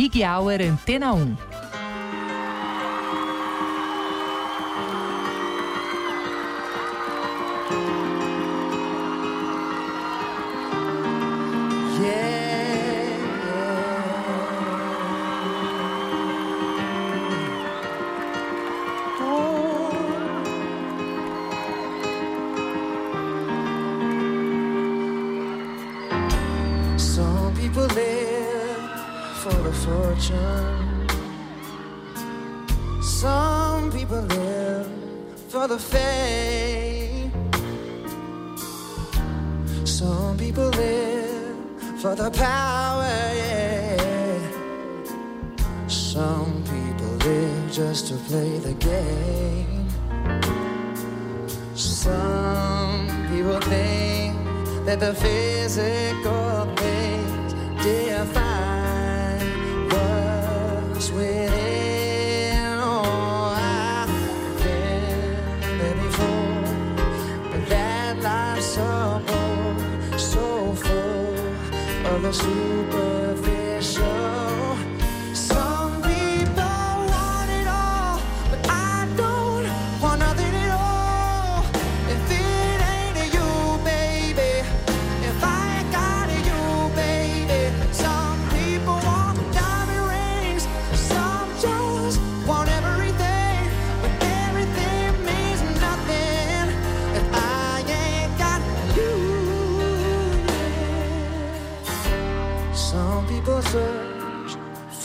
Big Hour Antena 1. that the physical things define what's within. Oh, I've been there before, but that life's so full, so full of the super.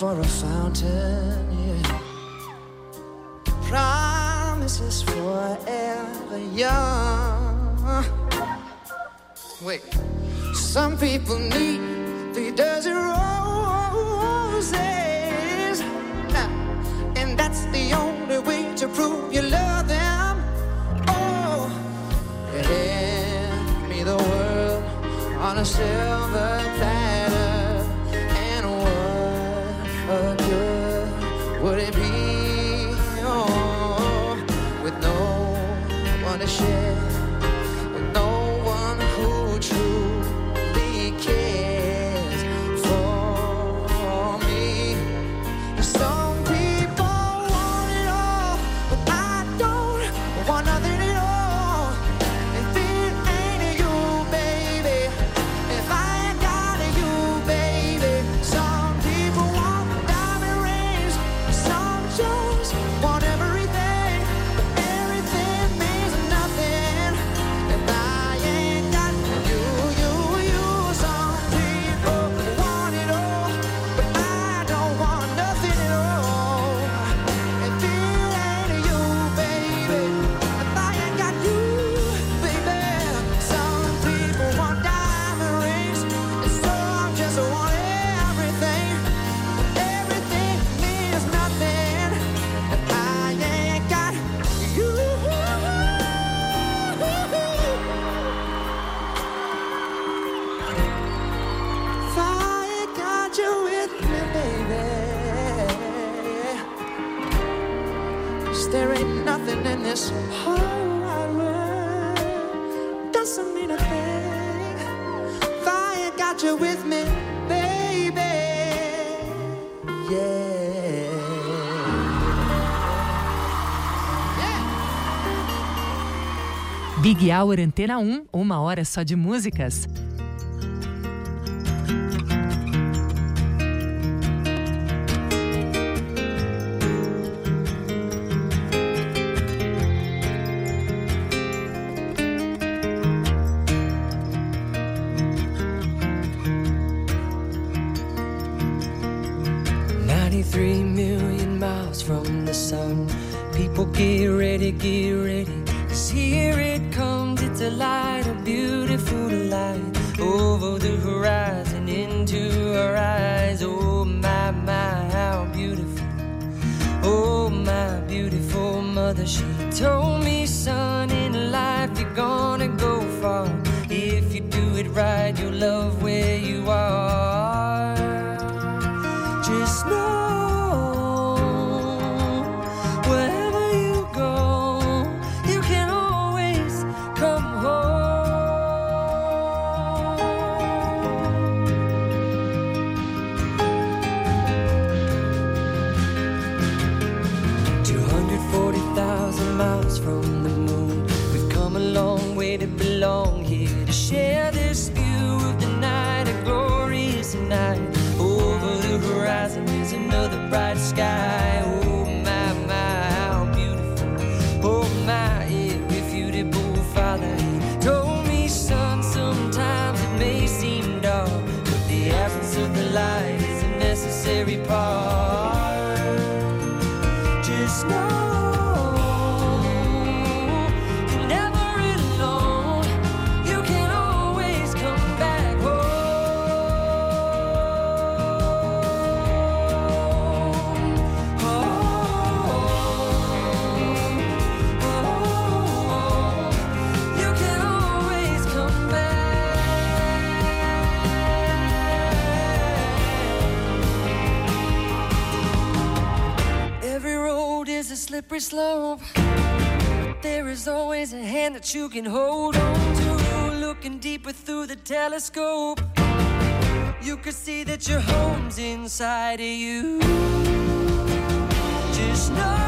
for a fountain, yeah. Promises forever young. Wait, some people need three dozen roses, and that's the only way to prove you love them. Oh, hand me the world on a silver platter. wanna share. in this whole world doesn't mean a thing. Got you with me, baby. Yeah. Big Hour Antena 1, uma hora só de músicas. Slippery slope. There is always a hand that you can hold on to. Looking deeper through the telescope, you could see that your home's inside of you. Just know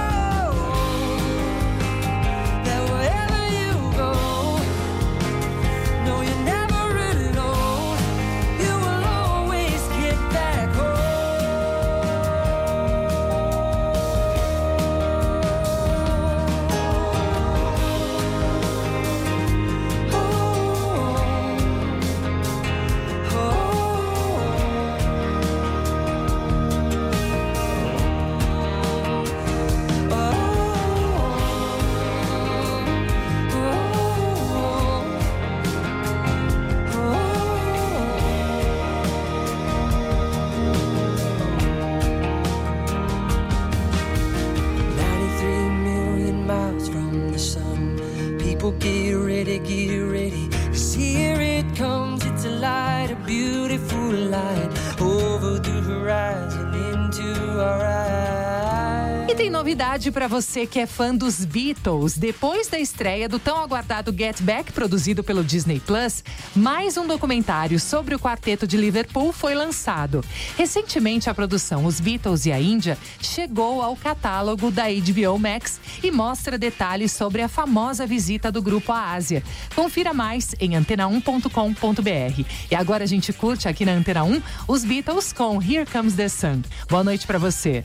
it comes, it's a light, a beautiful light. Over the horizon into our eyes. E tem novidade para você que é fã dos Beatles. Depois da estreia do tão aguardado Get Back, produzido pelo Disney Plus, mais um documentário sobre o quarteto de Liverpool foi lançado. Recentemente, a produção Os Beatles e a Índia chegou ao catálogo da HBO Max e mostra detalhes sobre a famosa visita do grupo à Ásia. Confira mais em antena1.com.br. E agora a gente curte aqui na Antena 1 os Beatles com Here Comes the Sun. Boa noite para você.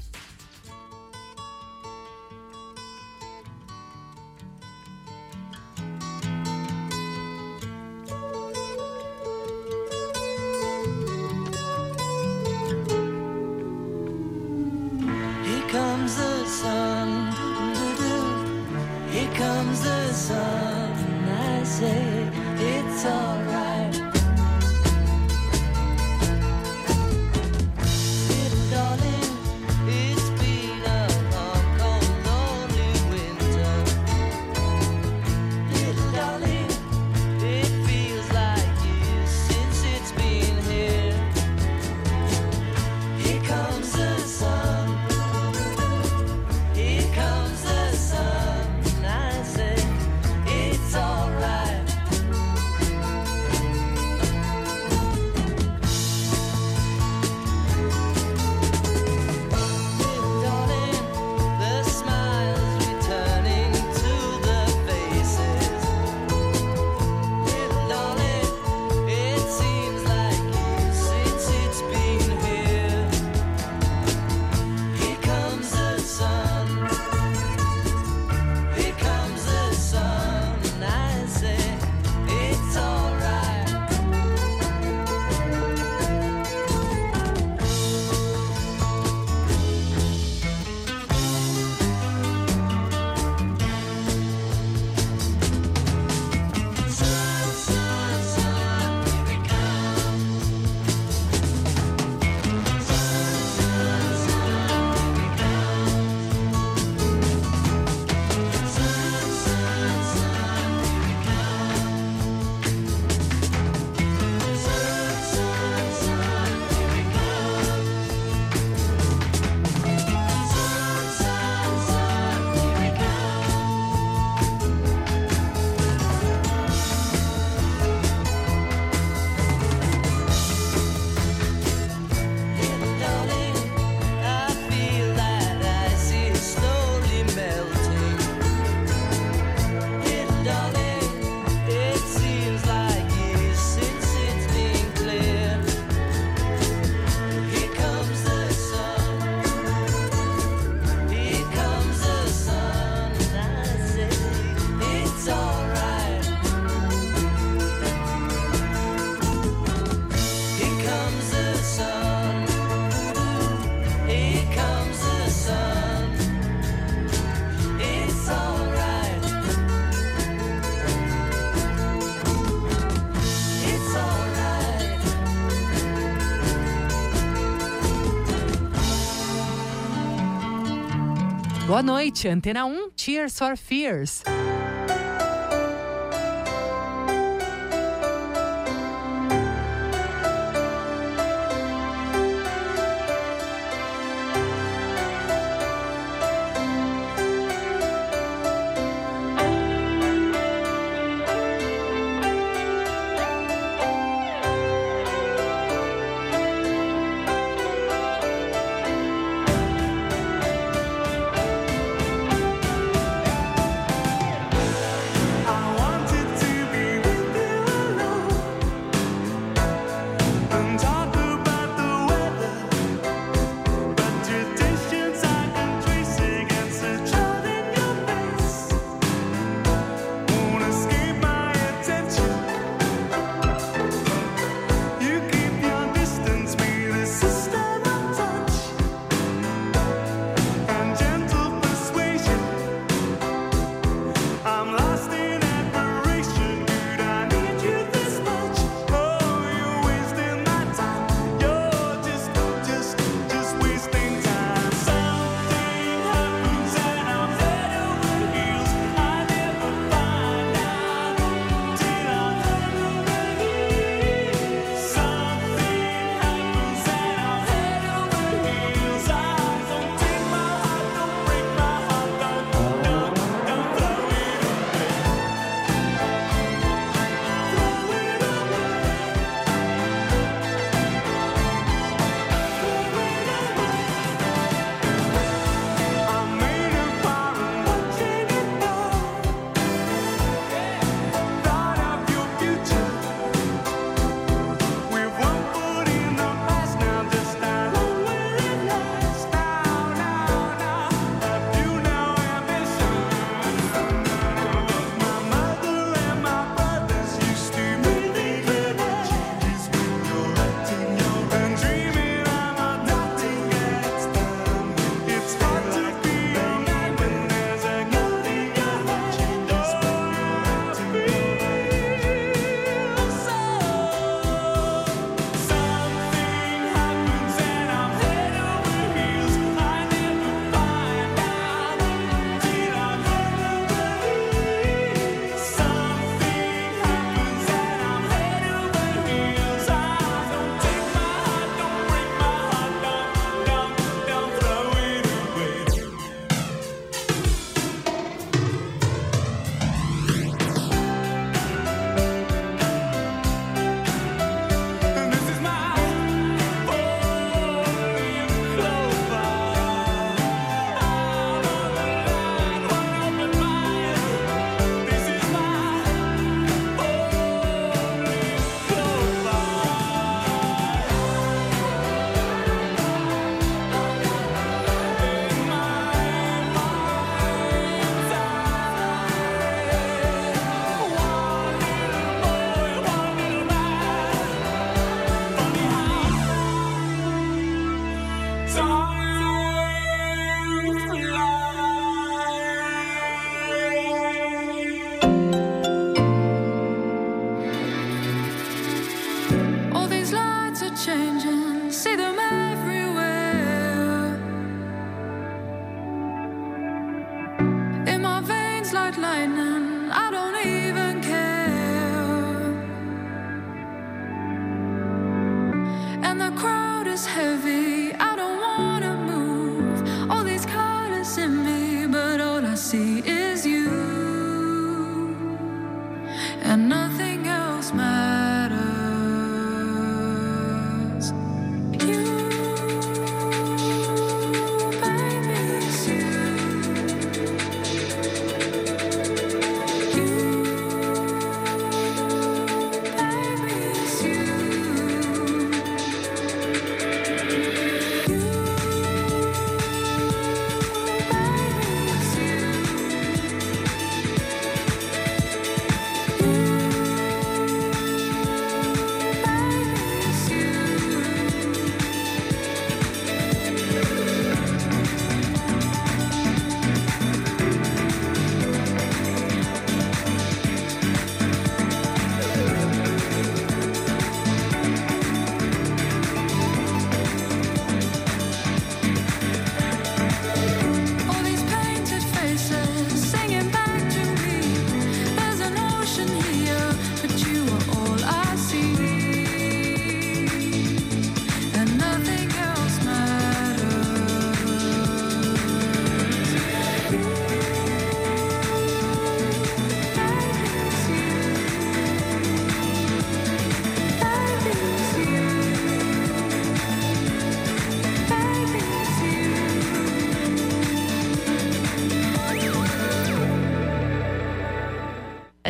Boa noite, Antena 1, Cheers for Fears.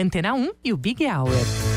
Antena 1 e o Big Hour.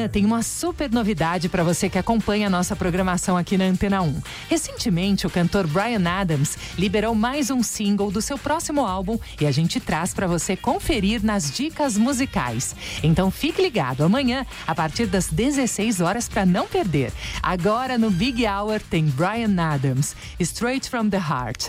Amanhã tem uma super novidade para você que acompanha a nossa programação aqui na Antena 1. Recentemente, o cantor Brian Adams liberou mais um single do seu próximo álbum e a gente traz para você conferir nas dicas musicais. Então fique ligado amanhã a partir das 16 horas para não perder. Agora no Big Hour tem Brian Adams, Straight from the Heart.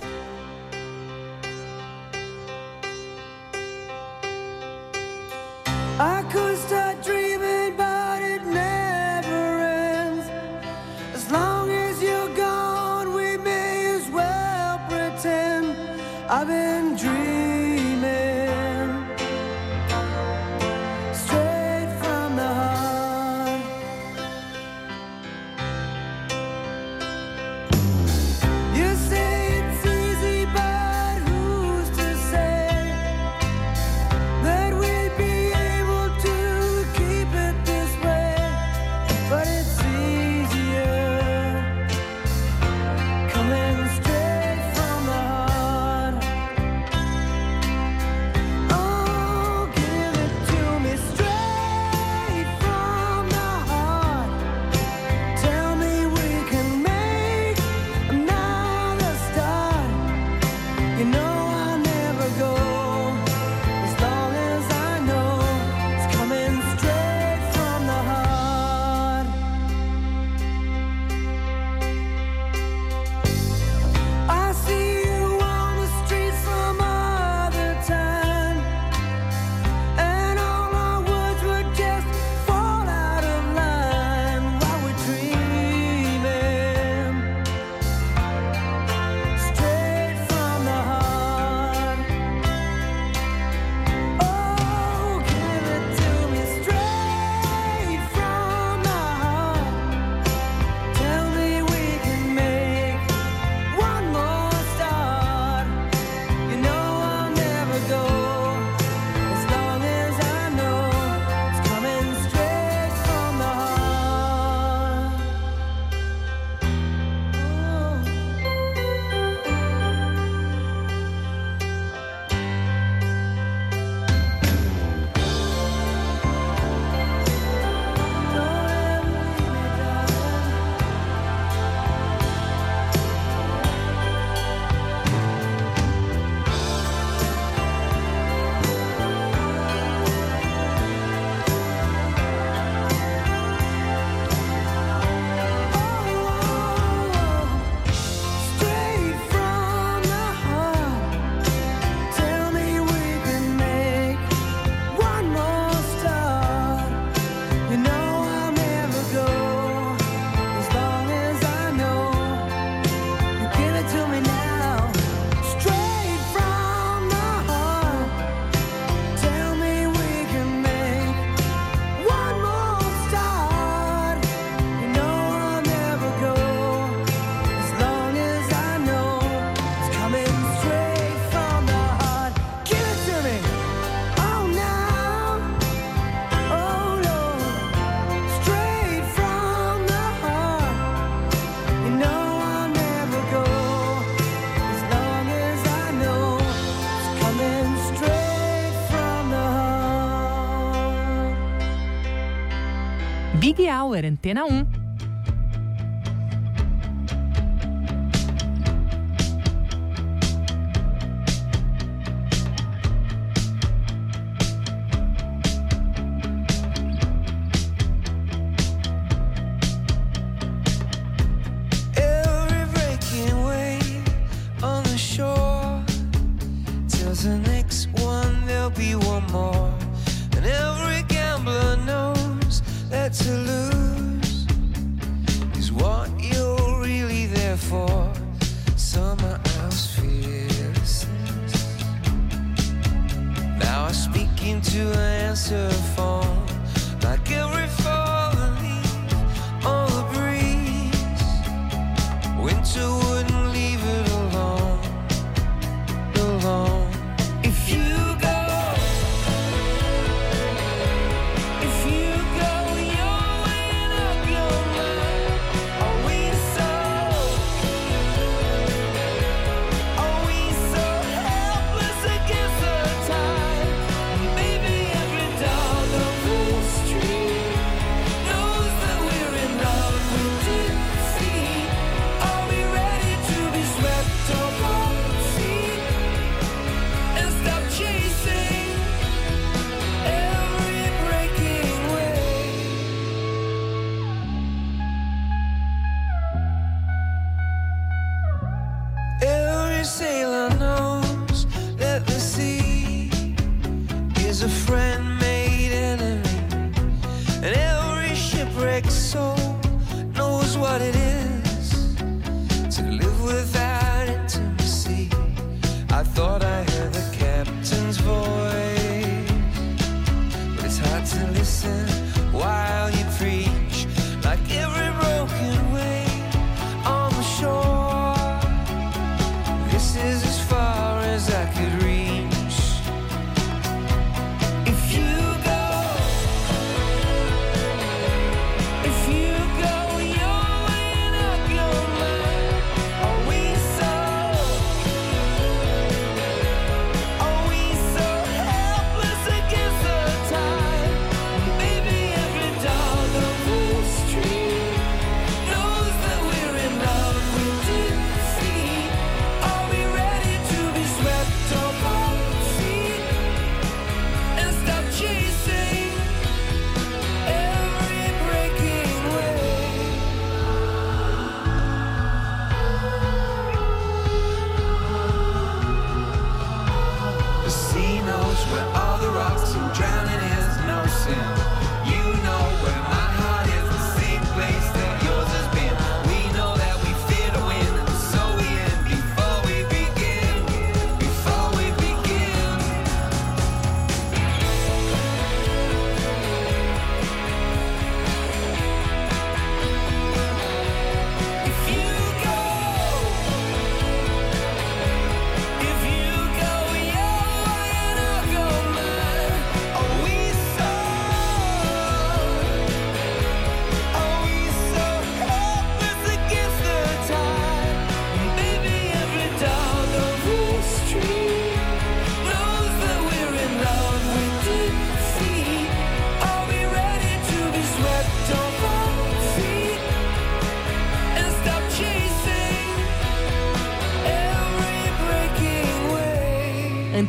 Antena 1.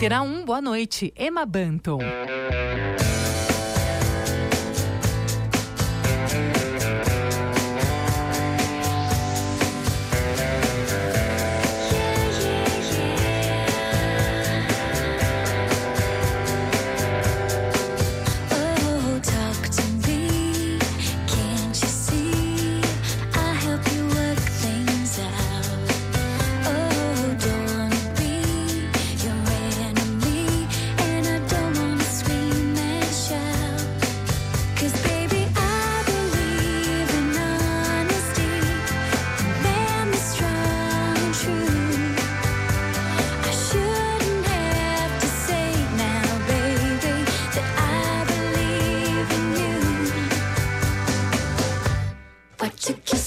Antena 1, boa noite. Emma Banton. to kiss.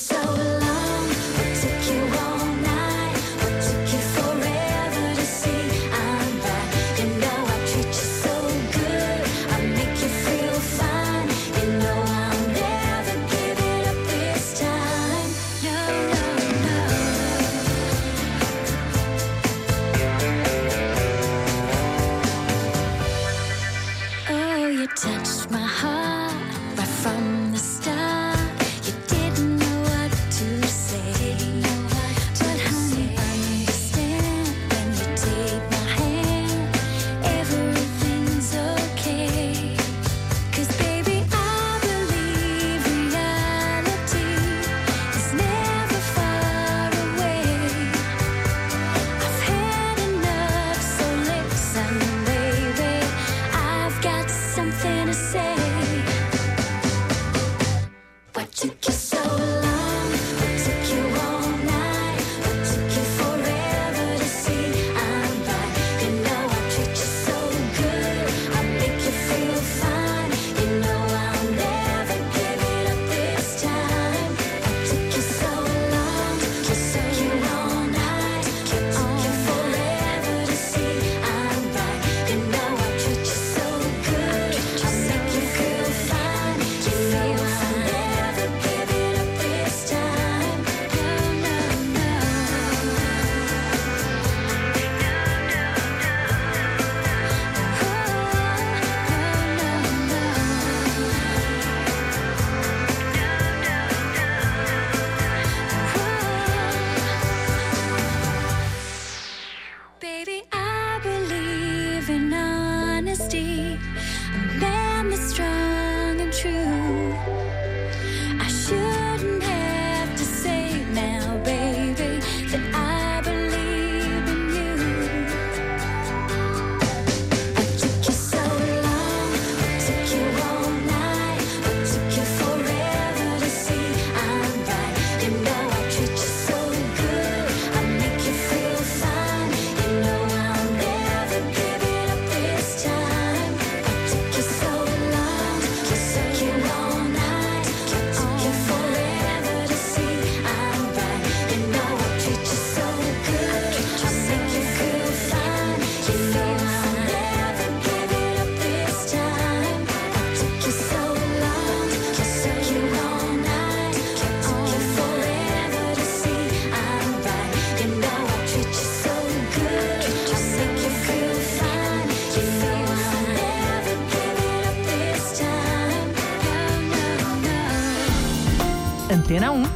Antena 1.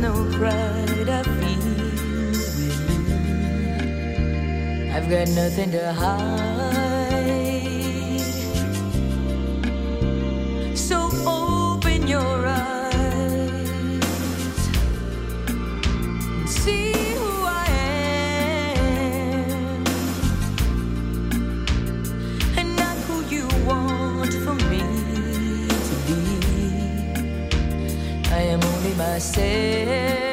No pride I feel. I've got nothing to hide. Myself.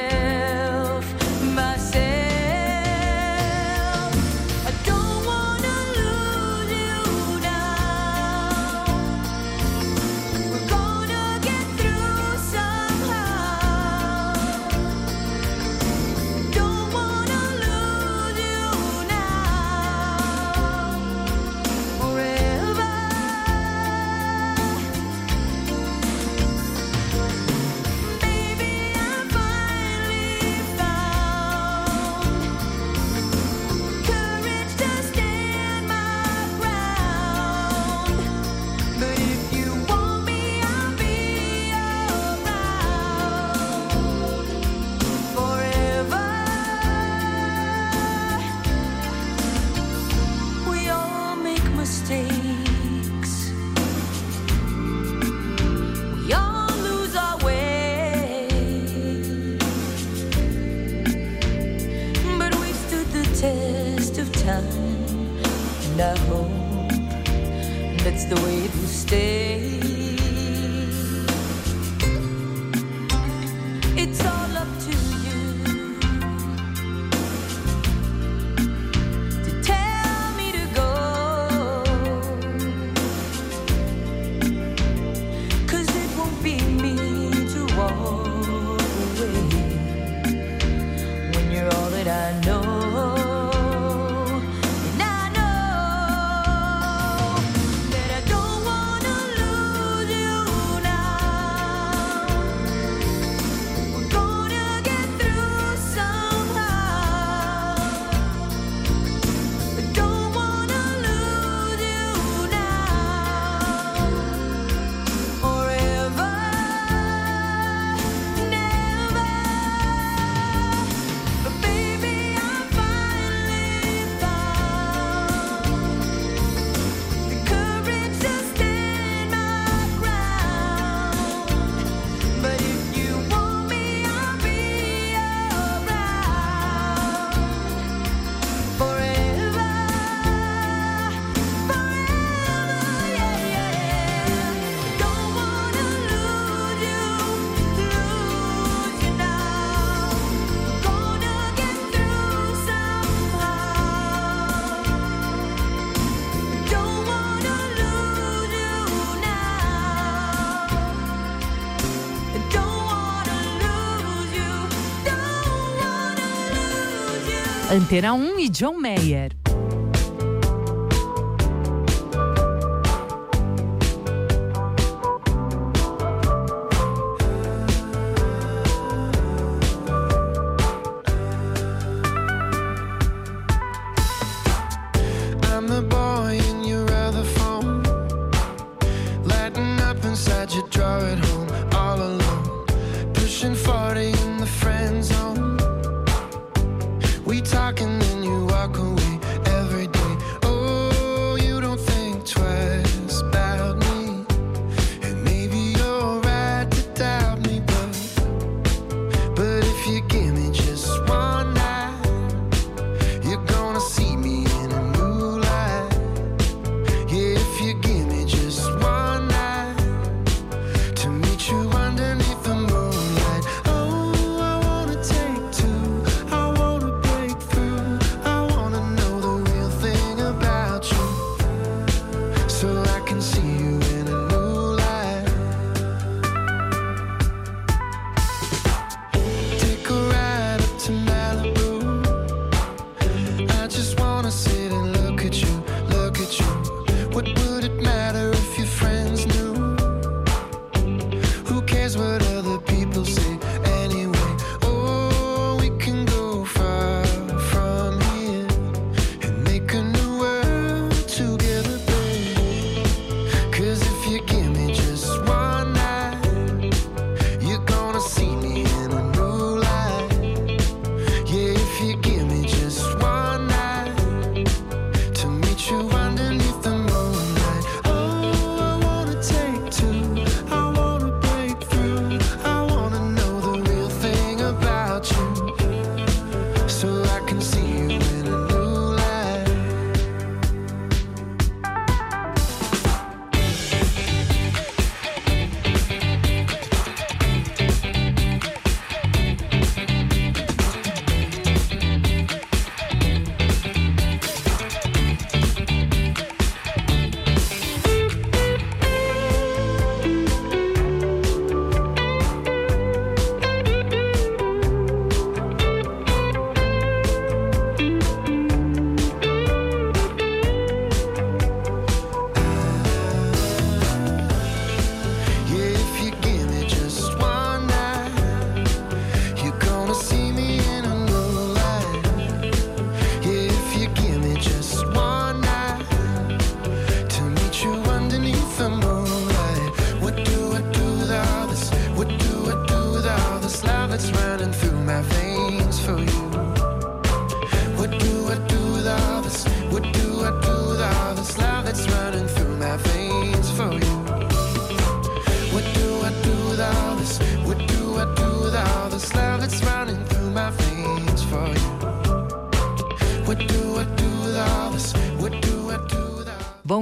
Antena 1 e John Mayer.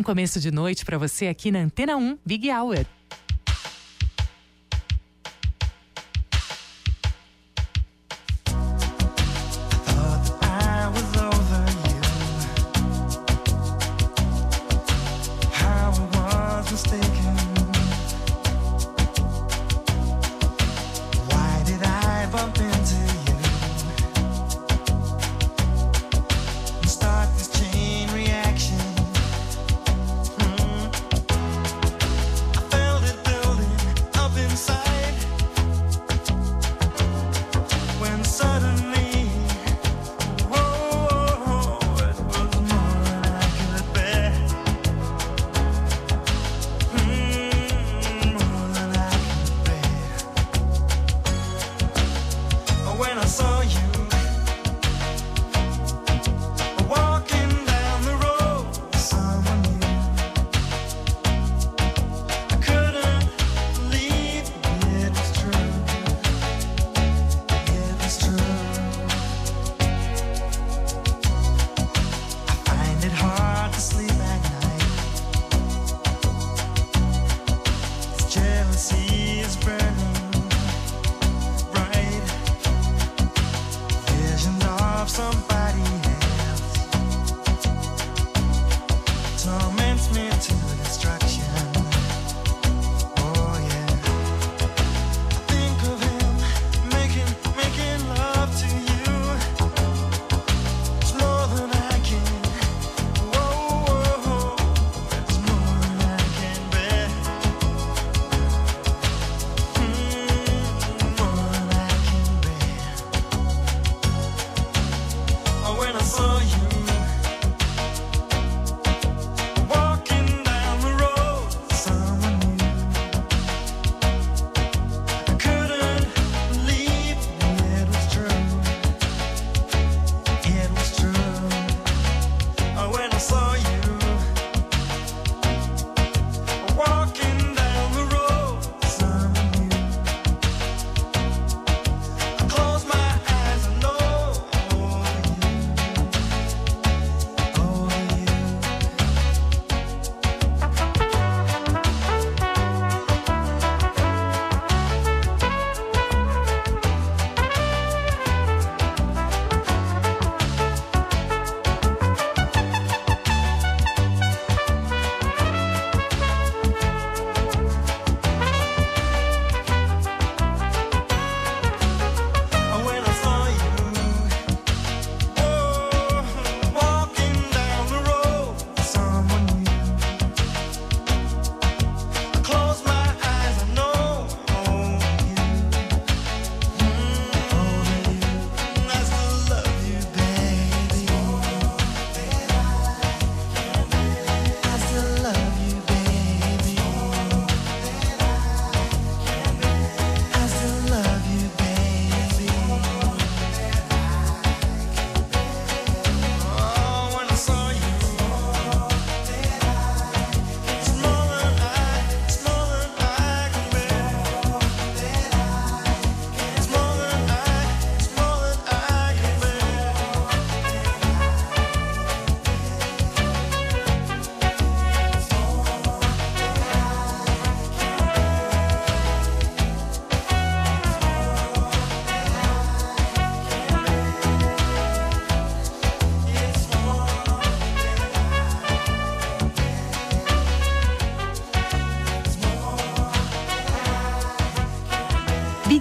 Começo de noite para você aqui na Antena 1 Big Hour.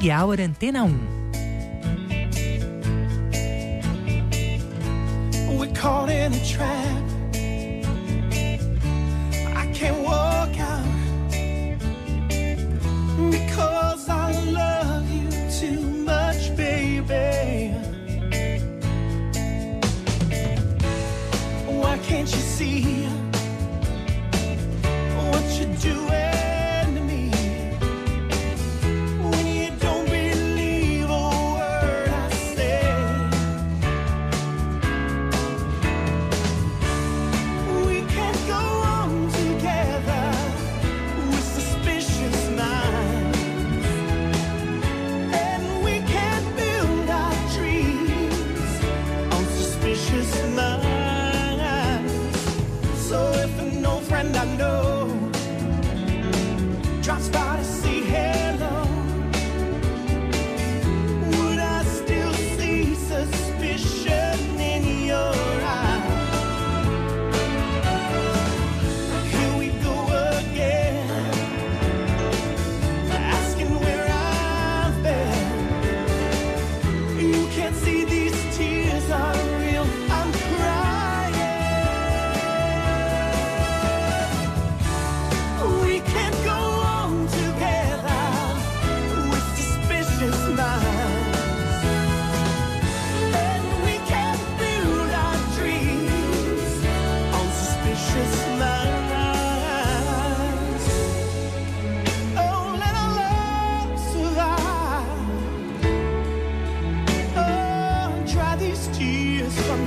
Happy Hour Antena 1. We're caught in a trap.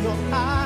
Your eyes.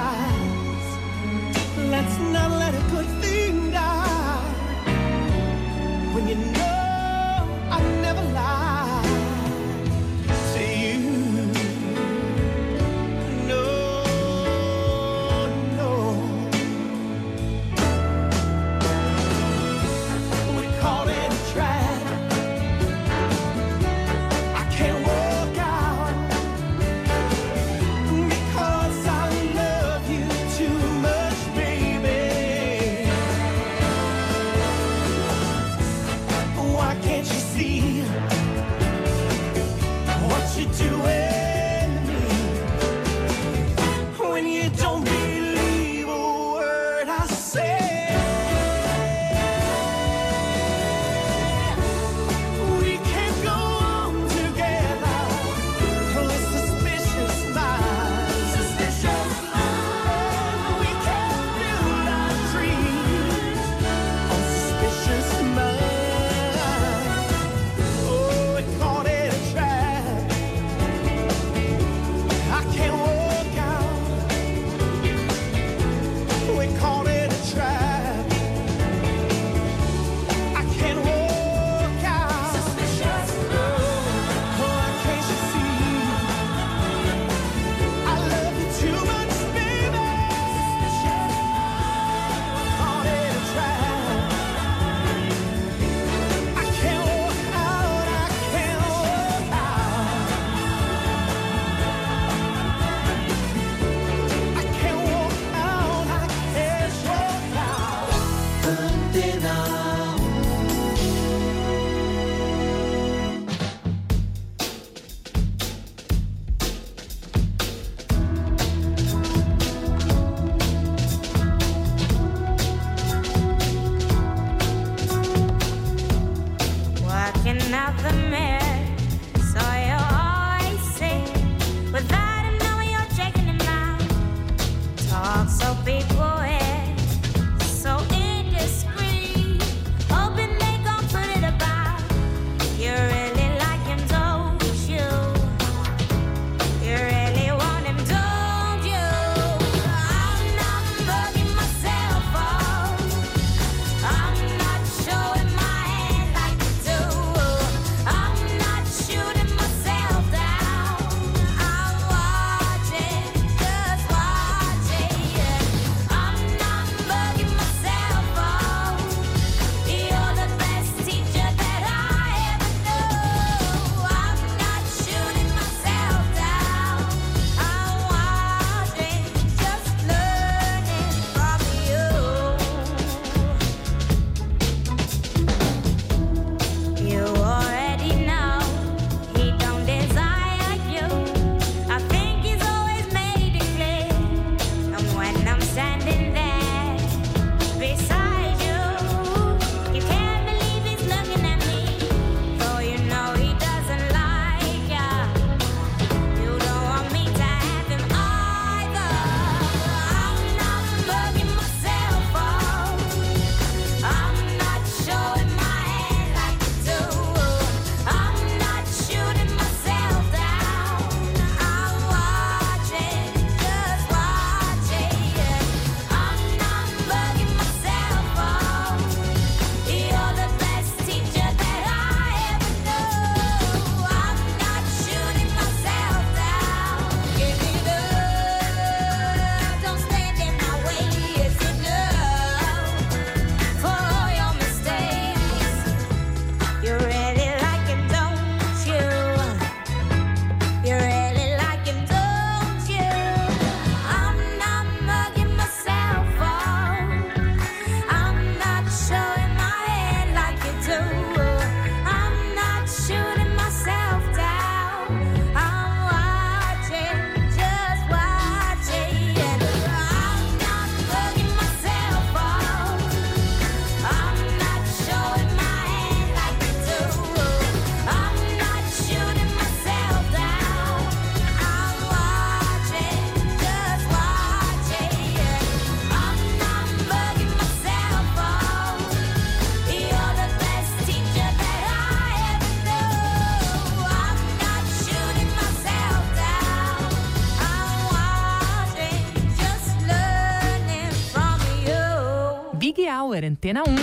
Antena 1.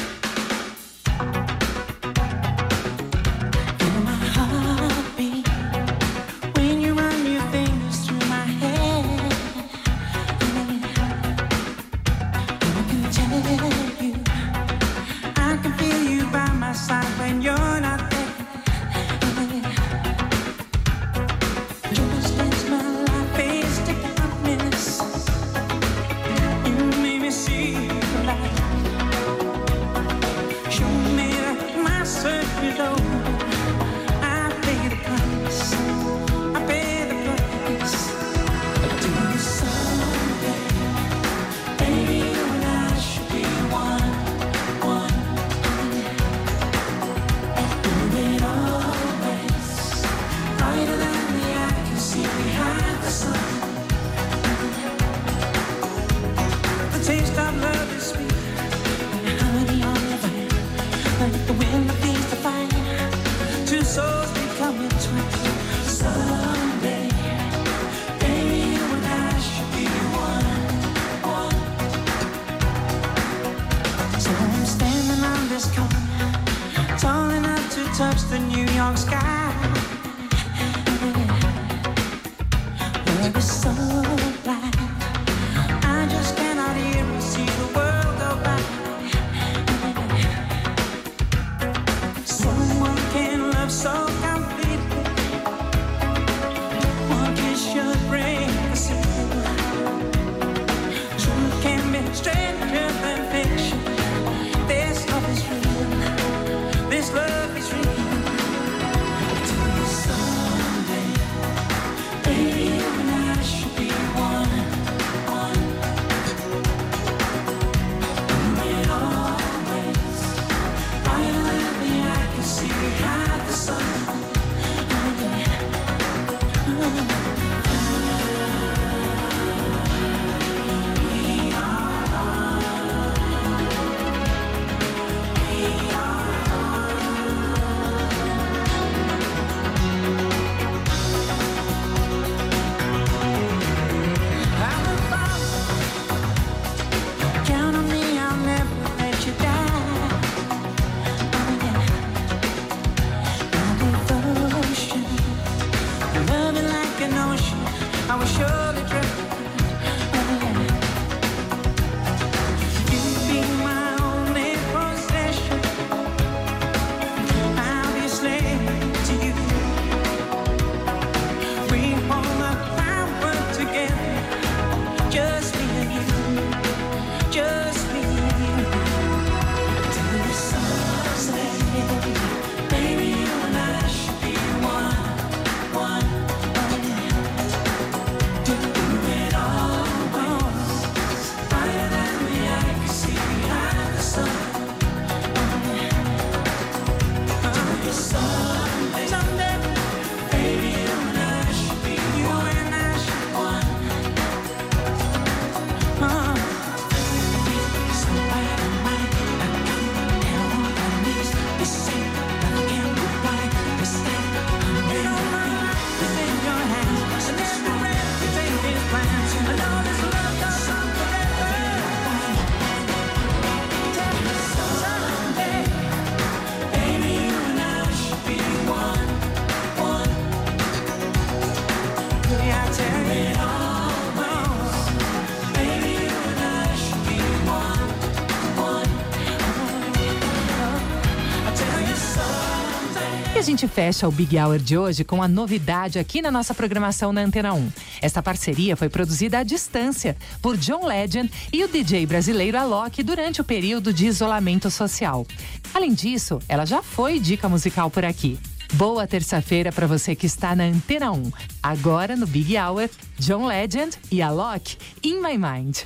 Gente fecha o Big Hour de hoje com a novidade aqui na nossa programação na Antena 1. Esta parceria foi produzida à distância por John Legend e o DJ brasileiro Alok durante o período de isolamento social. Além disso, ela já foi dica musical por aqui. Boa terça-feira para você que está na Antena 1. Agora no Big Hour, John Legend e Alok, In My Mind.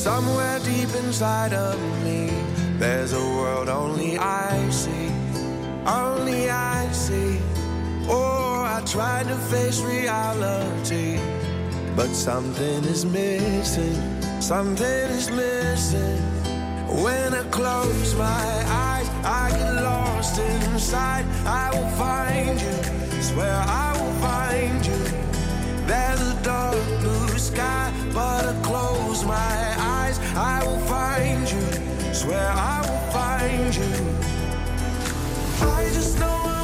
Somewhere deep inside of me, there's a world only I see, only I see. Oh, I tried to face reality, but something is missing, something is missing. When I close my eyes, I get lost inside. I will find you, swear I will find you. There's a dark blue sky, but I close my eyes. I will find you, swear I will find you. I just know.